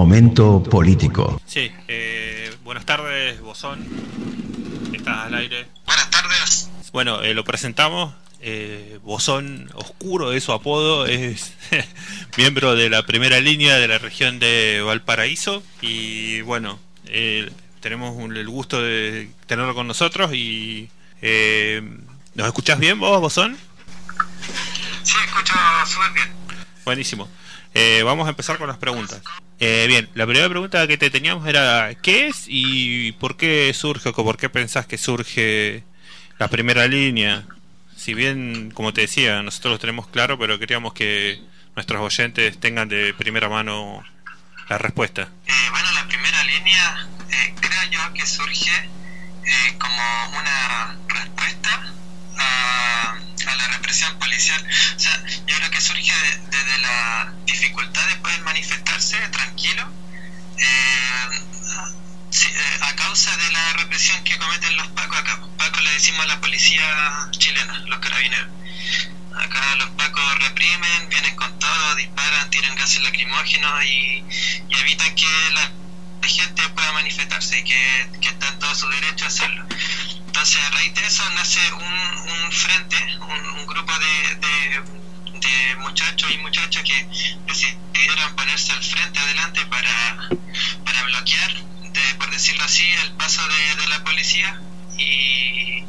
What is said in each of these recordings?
Momento político. Sí, eh, buenas tardes, Bozón. Estás al aire. Buenas tardes. Bueno, eh, lo presentamos. Eh, Bozón Oscuro es su apodo. Es miembro de la primera línea de la región de Valparaíso. Y bueno, eh, tenemos un- el gusto de tenerlo con nosotros. Y eh, ¿Nos escuchás bien vos, Bozón? Sí, escucho súper bien. Buenísimo. Eh, vamos a empezar con las preguntas. Eh, bien, la primera pregunta que te teníamos era ¿qué es y por qué surge o por qué pensás que surge la primera línea? Si bien, como te decía, nosotros lo tenemos claro, pero queríamos que nuestros oyentes tengan de primera mano la respuesta. Eh, bueno, la primera línea eh, creo yo que surge eh, como una respuesta a, a la represión policial. O sea, yo creo que surge de- desde la dificultad de poder manifestarse tranquilo eh, sí, eh, a causa de la represión que cometen los pacos acá. Pacos le decimos a la policía chilena, los carabineros. Acá los pacos reprimen, vienen con todo, disparan, tiran gases lacrimógenos y, y evitan que la gente pueda manifestarse y que, que está en todo su derecho a hacerlo. Entonces, a raíz de eso nace un, un grupo de, de, muchachos y muchachas que decidieron ponerse al frente adelante para, para bloquear, de, por decirlo así, el paso de, de la policía y,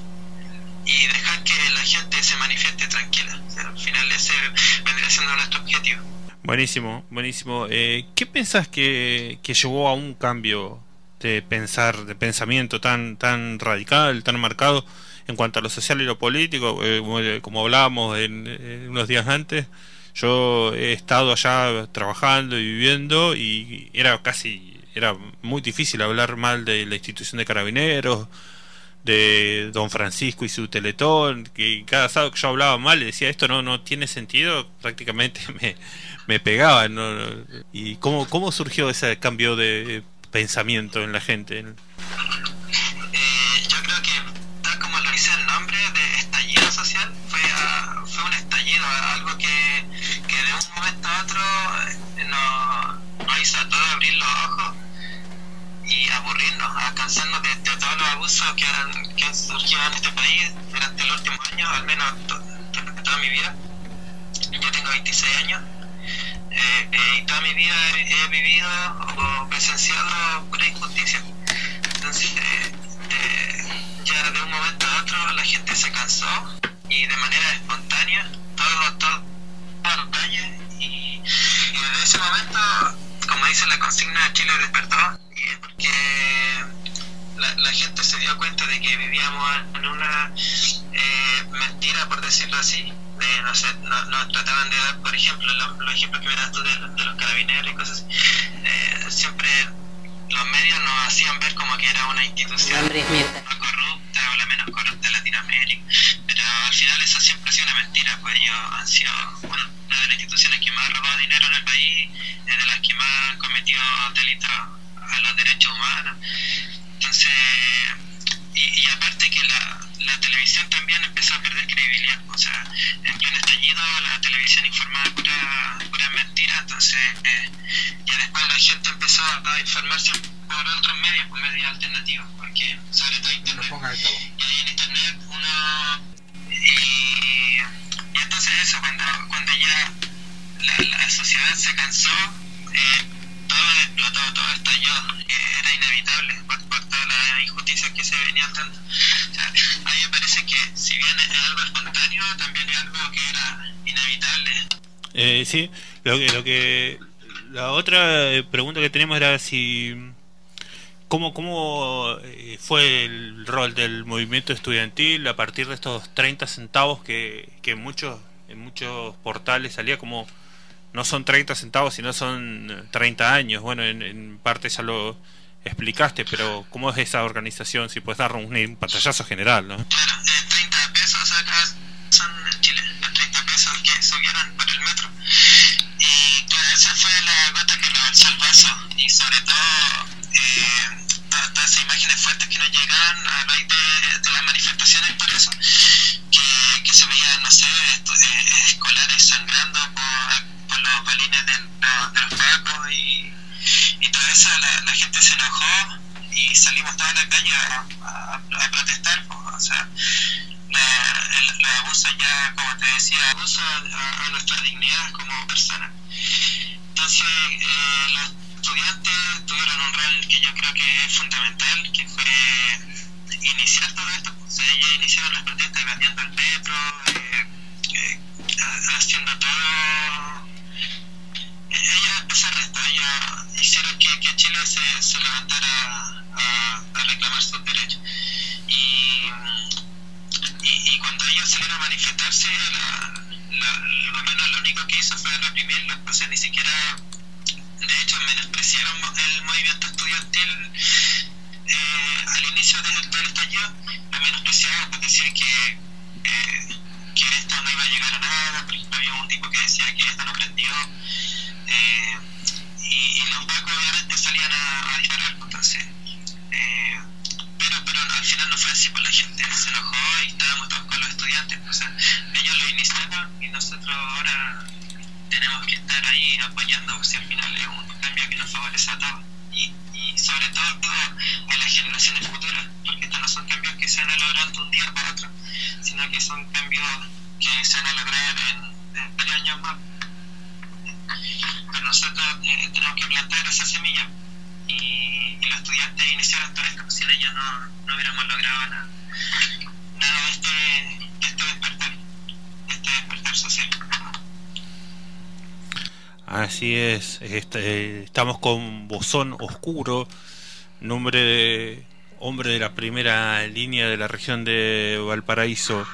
y dejar que la gente se manifieste tranquila. Al final ese vendría siendo nuestro objetivo. Buenísimo, buenísimo. Eh, ¿Qué pensás que, que llevó a un cambio de pensar, de pensamiento tan, tan radical, tan marcado en cuanto a lo social y lo político? Eh, como- como hablábamos en, en unos días antes, yo he estado allá trabajando y viviendo y era casi, era muy difícil hablar mal de la institución de carabineros, de Don Francisco y su teletón, que cada sábado que yo hablaba mal le decía esto no no tiene sentido, prácticamente me, me pegaba. ¿Y cómo, cómo surgió ese cambio de pensamiento en la gente? Algo que, que de un momento a otro eh, nos, nos hizo a todos abrir los ojos y aburrirnos, a cansarnos de, todos los abusos que han, surgido en este país durante los últimos años, al menos to- durante toda mi vida. Yo tengo 26 años eh, eh, y toda mi vida he, vivido o presenciado pura injusticia. Entonces, ya de un momento a otro la gente se cansó y de manera espontánea, todo, todo, a la calle y, y desde ese momento, como dice la consigna, Chile despertó y es porque la, la gente se dio cuenta de que vivíamos en una eh, mentira, por decirlo así. De, no sé, no- nos trataban de dar, por ejemplo, lo- los ejemplos que me das tú de, de los carabineros y cosas así. Eh, siempre los medios nos hacían ver como que era una institución no corrupta o la menos corrupta de Latinoamérica, al final eso siempre ha sido una mentira, pues ellos han sido bueno, una de las instituciones que más ha robado dinero en el país, eh, de las que más han cometido delitos a los derechos humanos. Entonces, y, y aparte que la, la televisión también empezó a perder credibilidad, o sea, en pleno estallido la televisión informaba pura, pura mentira, entonces eh, ya después la gente empezó a informarse por otros medios, por medios alternativos, porque sobre todo internet. Y ahí en internet uno y, y entonces eso cuando, cuando ya la, la sociedad se cansó eh, todo explotó, todo estalló, eh, era inevitable por, por todas las injusticias que se venían dando. O sea, parece que si bien es algo espontáneo, también es algo que era inevitable. Eh, sí, lo que, lo que la otra eh, pregunta que tenemos era si cómo cómo eh, fue el rol del movimiento estudiantil a partir de estos 30 centavos que, que en muchos en muchos portales salía como no son 30 centavos sino son eh, 30 años. Bueno, en, en parte ya lo explicaste, pero ¿cómo es esa organización? Si puedes dar un, un pantallazo general, ¿no? Claro, eh, 30 pesos acá son en Chile, los 30 pesos que subieron por el metro. Y claro, esa fue la gota que rebalsó el vaso. Y sobre todo, eh, todas, todas esas imágenes fuertes que nos llegaban a raíz de, de las manifestaciones por eso, que, se veían, no sé, eh, escolares sangrando por, los balines de, de los pacos y, y eso la, la, gente se enojó y salimos toda la calle a, a, protestar. O sea, los abusos ya, como te decía, abuso a, nuestra dignidad como personas. Entonces, eh, los estudiantes un rol que yo creo que es fundamental, que fue iniciar todo esto. O sea, ellos iniciaron las protestas invadiendo el metro, eh, eh, haciendo todo. Ellos empezaron esto, ellos hicieron que, que Chile se, se levantara a, a reclamar sus derechos. Y y, cuando ellos salieron a manifestarse, la, la, el gobierno lo único que hizo fue reprimirlos, o sea, ni siquiera, de hecho, menospreciaron el movimiento estudiantil eh, al inicio del, del estallido, lo menospreciaban, pues decían que, eh, que esto no iba a llegar a nada, por ejemplo, había un tipo que decía que esto no prendió, eh, y, y, los pacos obviamente salían a, a disparar, pues, entonces. Eh, pero, pero al final no fue así, pues la gente se enojó y estábamos todos con los estudiantes. O sea, ellos lo iniciaron y nosotros ahora tenemos que estar ahí apoyando, si al final es un cambio que nos favorece a todos. Y, sobre todo a las generaciones futuras, porque estos no son cambios que se van a lograr de un día para otro, sino que son cambios que se van a lograr en, en varios años más. Pero nosotros eh, tenemos que plantar esa semilla y, los estudiantes iniciaron todo esto, si ellos no, no hubiéramos logrado nada, nada de este, de este despertar, de este despertar social. Así es, este, estamos con Bozón Oscuro, nombre de hombre de la primera línea de la región de Valparaíso.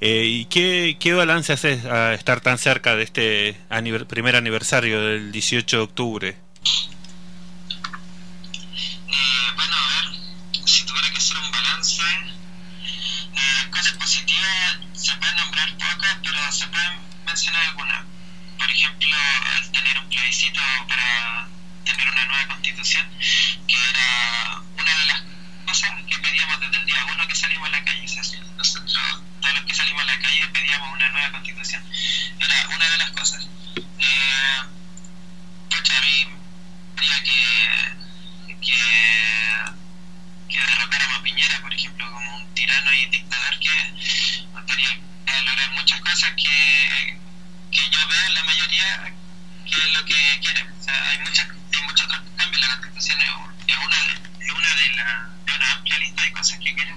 Eh, ¿Y qué, qué balance haces a estar tan cerca de este primer aniversario del 18 de octubre? Eh, bueno, a ver, si tuviera que hacer un balance, eh, cosas positivas se pueden nombrar pocas, pero se pueden mencionar algunas. Por ejemplo, el tener un plebiscito para tener una nueva constitución, que era una de las cosas que pedíamos desde el día uno que salimos a la calle. O sea, nosotros, todos los que salimos a la calle, pedíamos una nueva constitución. Era una de las cosas. Eh, pucha, a mí quería que, que, que derrotáramos a Piñera, por ejemplo, como un tirano y dictador que nos quería lograr muchas cosas que, que yo veo en la mayoría que es lo que quieren. O sea, hay, muchas, hay muchos otros cambios. La constitución es una, de, es una de, la, de una amplia lista de cosas que quieren.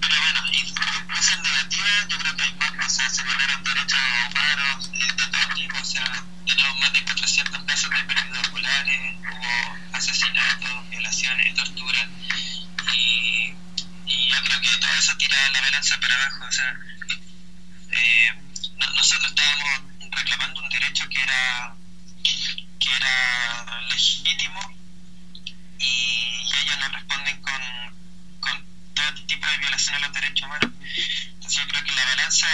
Eh, pero bueno, y cosas negativas, yo creo que hay más cosas. Se violaron derechos humanos eh, de todo tipo. O sea, tenemos más de 400 casos de pérdidas oculares, hubo asesinatos, violaciones, torturas. Y, y yo creo que todo eso tira la balanza para abajo. O sea, eh, nosotros estábamos reclamando un derecho que era que era legítimo y, y ellos nos responden con, con todo tipo los derechos humanos. Entonces yo creo que la balanza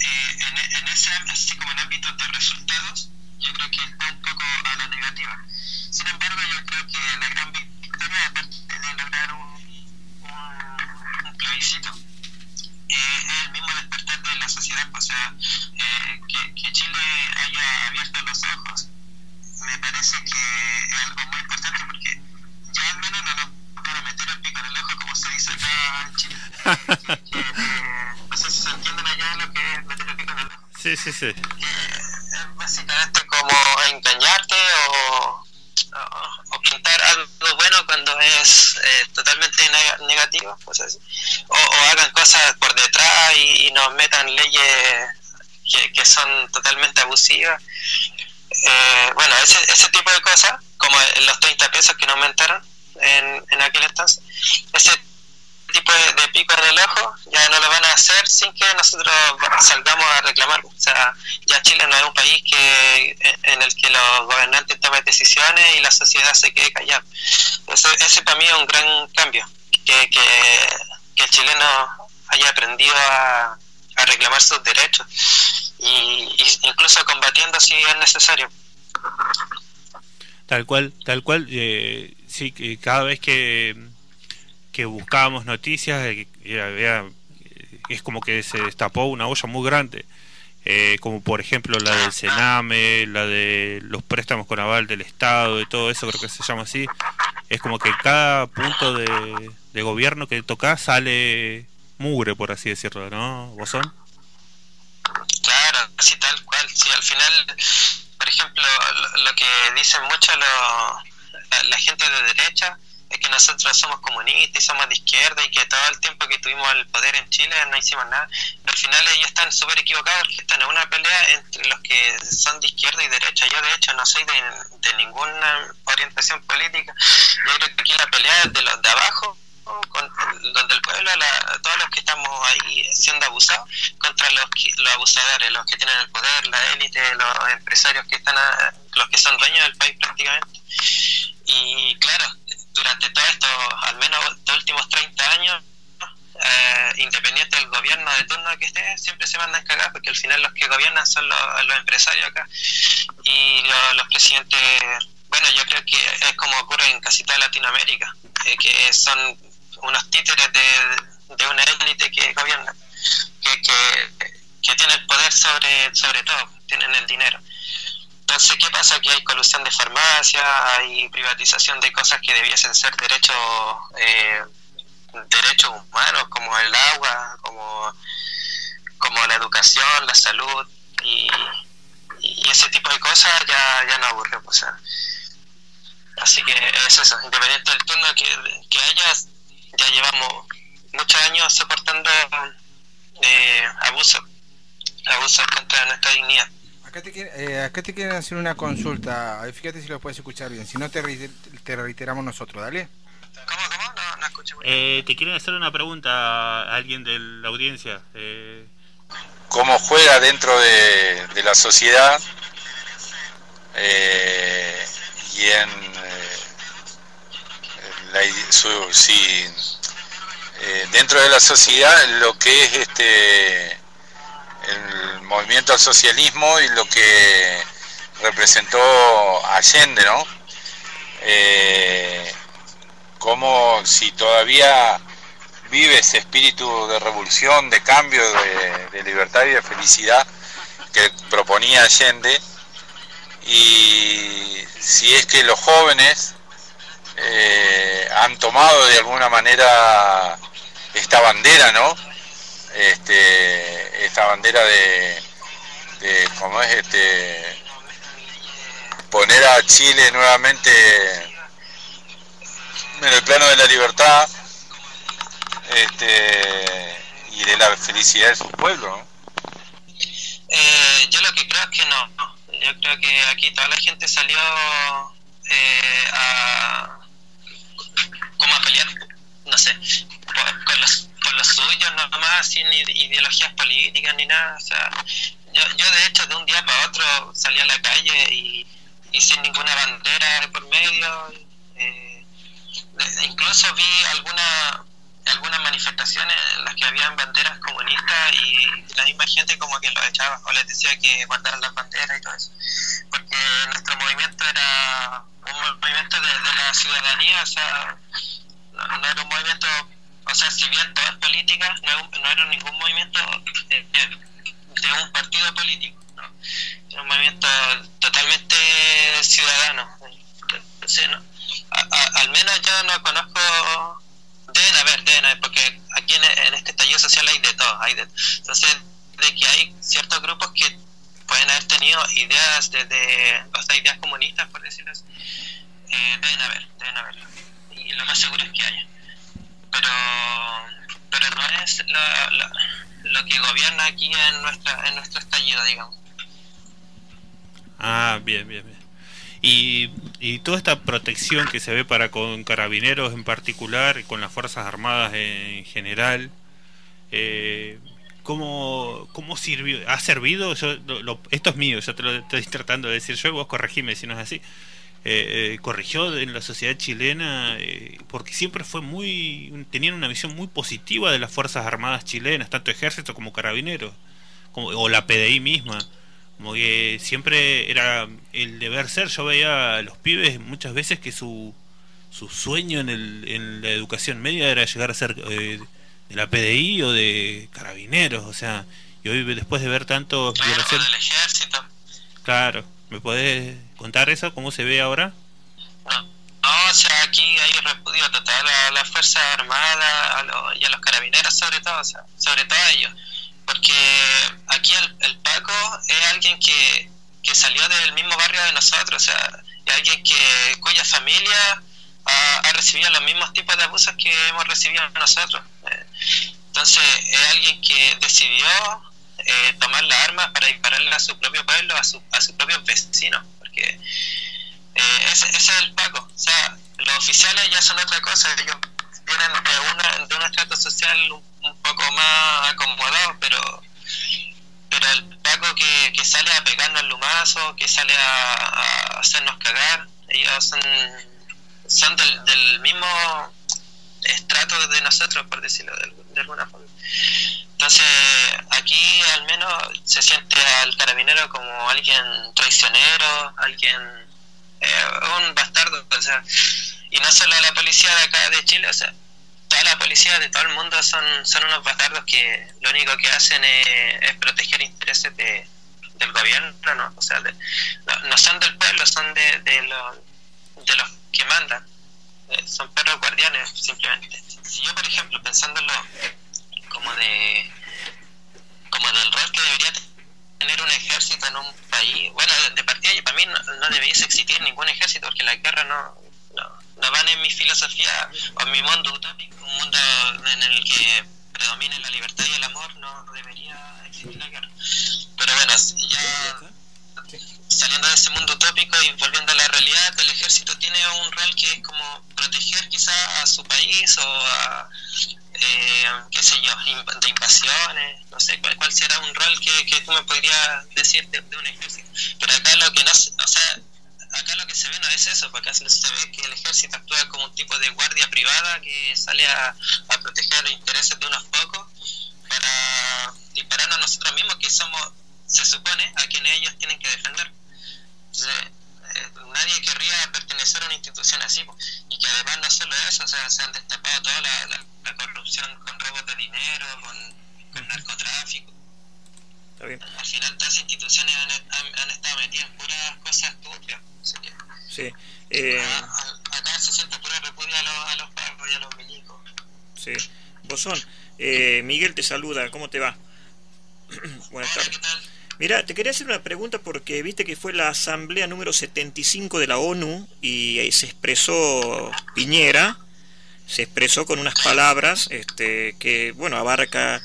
eh, en, en, ese así como en ámbitos de resultados, yo creo que está un poco a la negativa. Sin embargo, yo creo que la gran victoria, aparte de lograr un, un, un plebiscito, eh, es el mismo despertar de la sociedad, o sea, eh, que, que, Chile haya abierto los ojos, me parece que es algo muy importante porque ya al menos no nos van a meter el pico en el ojo, como se dice acá en Chile. que, que, eh, no sé si se entienden allá lo que es meter el pico en el ojo. Sí, sí, sí. es básicamente como engañarte o, pintar algo bueno cuando es eh, totalmente neg negativo, pues. O, hagan cosas por detrás y, nos metan leyes que, son totalmente abusivas. Eh, bueno, ese, ese tipo de cosas, como los 30 pesos que nos aumentaron en, en aquel entonces, ese tipo de, de, pico en el ojo ya no lo van a hacer sin que nosotros salgamos a reclamar. O sea, ya Chile no es un país que en el que los gobernantes tomen decisiones y la sociedad se quede callada. Ese, ese para mí es un gran cambio, que, que, que el chileno haya aprendido a, a reclamar sus derechos y, incluso combatiendo si es necesario. Tal cual, tal cual, eh, sí, cada vez que que buscábamos noticias, eh, era, era, es como que se destapó una olla muy grande. eh, como por ejemplo la del Sename, la de los préstamos con aval del Estado y todo eso, creo que se llama así. Es como que cada punto de, gobierno que toca sale mugre, por así decirlo, ¿no, Bosón? Claro, sí, tal cual. Sí, al final, por ejemplo, lo, que dicen mucho la gente de derecha es que nosotros somos comunistas y somos de izquierda y que todo el tiempo que tuvimos el poder en Chile no hicimos nada. Pero al final ellos están súper equivocados porque están en una pelea entre los que son de izquierda y derecha. Yo de hecho no soy de, ninguna orientación política. Yo creo que aquí la pelea es de los de abajo con los del pueblo, todos los que estamos ahí siendo abusados, contra los, los abusadores, los que tienen el poder, la élite, los empresarios que están, los que son dueños del país prácticamente. Y claro, durante todo esto, al menos los últimos 30 años, eh, independiente del gobierno de turno que esté, siempre se mandan cagadas porque al final los que gobiernan son los, empresarios acá. Y los presidentes, bueno, yo creo que es como ocurre en casi toda Latinoamérica, eh, que son unos títeres de, de una élite que gobierna, que, que, que tiene el poder sobre, sobre todo, tienen el dinero. Entonces, ¿qué pasa? Que hay colusión de farmacia, hay privatización de cosas que debiesen ser derechos eh, derechos humanos, como el agua, como, como la educación, la salud, y, ese tipo de cosas ya, ya no aburre. Pues, así que es eso, independiente del turno que, que haya, ya llevamos muchos años soportando eh, abusos, abusos contra nuestra dignidad. Acá te, eh, acá te quieren hacer una consulta. Fíjate si lo puedes escuchar bien. Si no, te, te reiteramos nosotros. Dale. ¿Cómo, cómo? No, no escucho eh, te quieren hacer una pregunta a alguien de la audiencia. Eh... ¿Cómo juega dentro de, de la sociedad eh, y en, eh, la, su, si, dentro de la sociedad lo que es este el movimiento al socialismo y lo que representó Allende, ¿no? Eh, como si todavía vive ese espíritu de revolución, de cambio, de, libertad y de felicidad que proponía Allende, y si es que los jóvenes eh, han tomado de alguna manera esta bandera, ¿no? Este, esta bandera de, de cómo es este poner a Chile nuevamente en el plano de la libertad este, y de la felicidad de su pueblo. Eh, yo lo que creo es que no. Yo creo que aquí toda la gente salió eh, a como a pelear, no sé, con los por lo sin ideologías políticas ni nada. O sea, yo, yo de hecho de un día para otro salí a la calle y, sin ninguna bandera por medio. Eh, incluso vi alguna, algunas manifestaciones en las que habían banderas comunistas y la misma gente como que los echaba o les decía que guardaran las banderas y todo eso. Porque nuestro movimiento era un movimiento de, la ciudadanía, o sea, no era un movimiento o sea, si bien todo es política, no, no era ningún movimiento de, un partido político, ¿no? era un movimiento totalmente ciudadano. Entonces, ¿no? al menos yo no conozco, deben haber, deben haber, porque aquí en, este estallido social hay de todo, hay de, entonces de que hay ciertos grupos que pueden haber tenido ideas de, sea, ideas comunistas, por decirlo así, eh, deben haber, deben haber, y lo más seguro es que haya pero, pero no es lo que gobierna aquí en, nuestra, en nuestro estallido, digamos. Ah, bien, bien, bien. Y, y toda esta protección que se ve para con carabineros en particular y con las Fuerzas Armadas en general, eh, ¿cómo, ¿cómo sirvió? ¿Ha servido? Yo, esto es mío, yo te lo estoy tratando de decir yo, vos corregime si no es así. Eh, eh, corrigió en la sociedad chilena eh, porque siempre fue muy tenían una visión muy positiva de las fuerzas armadas chilenas tanto ejército como carabineros como, o la PDI misma como que siempre era el deber ser yo veía a los pibes muchas veces que su su sueño en, el, en la educación media era llegar a ser de la PDI o de carabineros o sea y hoy después de ver tanto Claro, violación, del ejército. claro, ¿me podés contar eso? ¿Cómo se ve ahora? No, no, o sea, aquí hay repudio total a las Fuerzas Armadas a los- y a los carabineros sobre todo, o sea, sobre todo a ellos. Porque aquí el, el Paco es alguien que, que salió del mismo barrio de nosotros, o sea, es alguien que cuya familia ha, ha recibido los mismos tipos de abusos que hemos recibido nosotros. Eh, Entonces, es alguien que decidió eh, tomar las armas para dispararle a su propio pueblo, a, su, a sus propios vecinos, porque eh, ese, ese es el Paco. O sea, los oficiales ya son otra cosa. Ellos vienen de, una, de un estrato social un, poco más acomodado, pero pero el Paco que, que sale a pegarnos el lumazo, que sale a, hacernos cagar, ellos son, son del, del mismo estrato de nosotros, por decirlo de, de alguna forma. Entonces, aquí al menos se siente al carabinero como alguien traicionero, alguien eh, un bastardo, o sea, y no solo la policía de acá de Chile, o sea, toda la policía de todo el mundo son, son unos bastardos que lo único que hacen es, es proteger intereses de, del gobierno, ¿no? O sea, de- no, no son del pueblo, son de, de, los, de los que mandan. Eh, son perros guardianes, simplemente. Si yo, por ejemplo, pensándolo como de como del rol que debería tener un ejército en un país, bueno, de, partida para mí no, debería existir ningún ejército porque la guerra no, no, no van en mi filosofía o en mi mundo utópico, un mundo en el que predomine la libertad y el amor, no debería existir la guerra. Pero bueno, ya saliendo de ese mundo utópico y volviendo a la realidad, el ejército tiene un rol que es como proteger quizá a su país o a, eh, qué sé yo, de invasiones, no sé, cuál, cuál será un rol que, que tú me podrías decir de, un ejército. Pero acá lo que no, o sea, acá lo que se ve no es eso, porque acá se ve que el ejército actúa como un tipo de guardia privada que sale a, proteger los intereses de unos pocos para dispararnos a nosotros mismos, que somos, se supone, a quienes ellos tienen que defender. Eh, nadie querría pertenecer a una institución así, y que además no solo eso, o sea, se han destapado toda la, la, la corrupción con robos de dinero, con, con narcotráfico. Está bien. Al final todas las instituciones han, han, han estado metidas en puras cosas turbias. Sí. Eh, a- a- acá se siente pura repudio a los, a los pagos y a los milicos. sí. Bosón, eh, Miguel te saluda. ¿Cómo te va? Buenas Hola, tardes. Mira, te quería hacer una pregunta porque viste que fue la asamblea número 75 de la ONU y ahí se expresó Piñera, se expresó con unas palabras este, que, bueno, abarca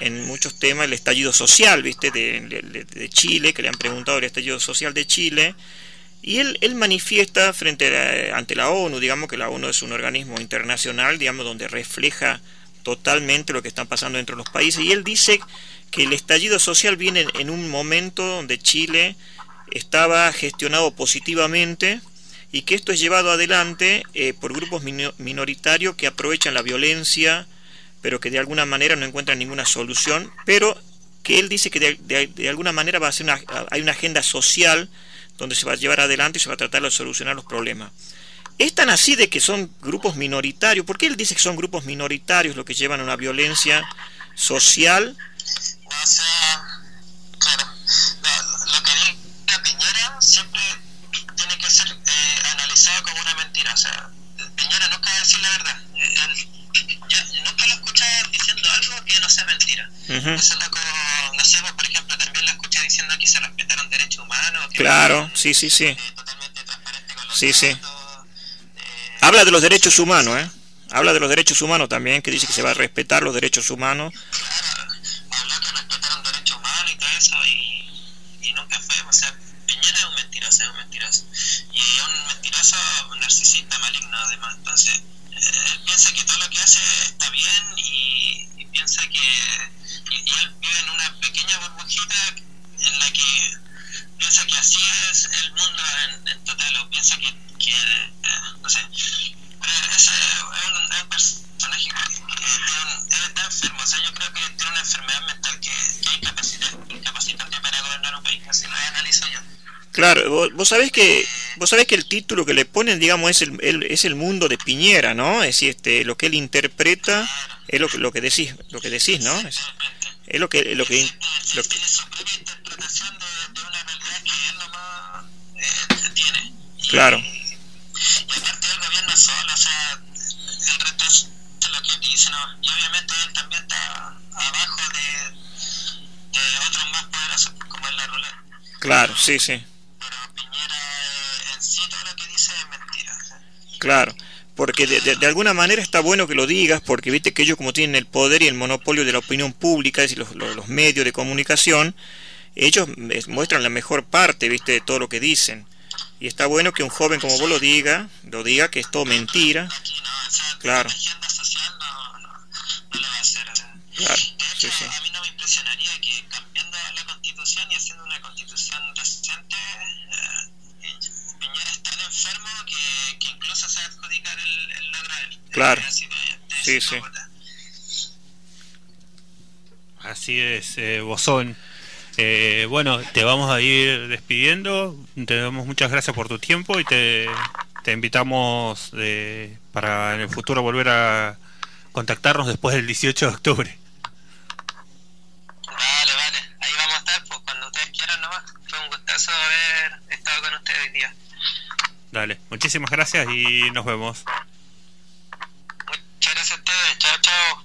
en muchos temas el estallido social, viste, de, de- Chile, que le han preguntado el estallido social de Chile. Y él, él manifiesta frente a- ante la ONU, digamos que la ONU es un organismo internacional, digamos, donde refleja totalmente lo que está pasando dentro de los países. Y él dice que el estallido social viene en- en un momento donde Chile estaba gestionado positivamente y que esto es llevado adelante eh, por grupos mino- minoritarios que aprovechan la violencia, pero que de alguna manera no encuentran ninguna solución, pero que él dice que de, de- alguna manera va a ser una, hay una agenda social donde se va a llevar adelante y se va a tratar de solucionar los problemas. Es tan así de que son grupos minoritarios, ¿por qué él dice que son grupos minoritarios los que llevan a una violencia social? O sea, claro, lo, lo que diga Piñera siempre tiene que ser eh, analizado como una mentira. O sea, Piñera nunca va a decir la verdad. Eh, Él, ya, nunca lo escuché diciendo algo que no sea mentira. Ujú. Eso es no sé, pues, por ejemplo, también lo escuché diciendo que se respetaron derechos humanos. Que Claro, sí, sí, sí. eh, totalmente transparente con los Sí, sí. datos, eh, Habla de los derechos humanos, ¿eh? Habla de los derechos humanos también, que dice que se va a respetar los derechos humanos. claro, habló que respetaron derechos humanos y todo eso y, y nunca fue, o sea, Piñera es un mentiroso. Y es un mentiroso narcisista maligno además, entonces eh, él piensa que todo lo que hace está bien y, piensa que, y, él vive en una pequeña burbujita en la que piensa que así es el mundo en, total, o piensa que, que eh, no sé, es un, un personaje que, que está enfermo, o sea, yo creo que tiene una enfermedad mental que, que es incapacitante, para gobernar un país, así lo yo. Claro, vos, vos sabés que vos sabés que el título que le ponen, digamos, es el, el- es el mundo de Piñera, ¿no? Es decir, este, lo que él interpreta es lo, lo que decís, lo que decís, ¿no? Es-. Es lo que... Lo que, lo que él Claro. Y aparte del gobierno solo, o sea, el resto es lo que él dice, ¿no? Y obviamente él también está abajo de, de otros más poderosos, como es la ruleta. claro, sí, sí. Pero Piñera eh, en sí todo lo que dice es mentira. o sea. Claro, porque de, de- de alguna manera está bueno que lo digas, porque viste que ellos como tienen el poder y el monopolio de la opinión pública, es decir, los, medios de comunicación, ellos eh, muestran la mejor parte, viste, de todo lo que dicen. Y está bueno que un joven como vos lo diga, lo diga que es todo mentira. Claro. Claro, sí, sí. a mí no me impresionaría que cambiando la constitución y haciendo una constitución decente, eh, Piñera es tan enfermo que, que incluso se va a adjudicar el, el logro a él. Claro. Eh, Sí, sí. Así es, eh, Bozón. Eh, bueno, te vamos a ir despidiendo. Te damos muchas gracias por tu tiempo y te, te invitamos de- para en el futuro volver a contactarnos después del 18 de octubre. Vale, vale. Ahí vamos a estar, pues cuando ustedes quieran nomás. Fue un gustazo haber estado con ustedes hoy día. Dale, muchísimas gracias y nos vemos. Muchas gracias a ustedes. Chao, chao.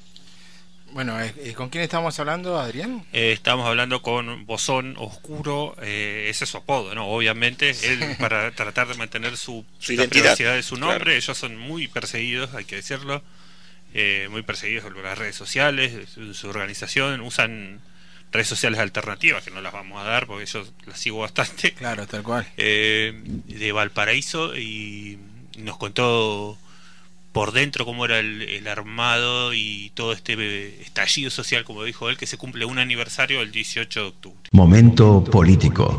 Bueno, eh, eh, ¿con quién estamos hablando, Adrián? Eh, estamos hablando con Bozón Oscuro, eh, ese es su apodo, ¿no? Obviamente, él para tratar de mantener su, Su la identidad, privacidad de su claro. nombre, ellos son muy perseguidos, hay que decirlo, eh, muy perseguidos por las redes sociales, su, su organización, usan redes sociales alternativas, que no las vamos a dar porque yo las sigo bastante, Claro, tal cual. eh, de Valparaíso y nos contó por dentro cómo era el, el armado y todo este eh, estallido social, como dijo él, que se cumple un aniversario el 18 de octubre. Momento político.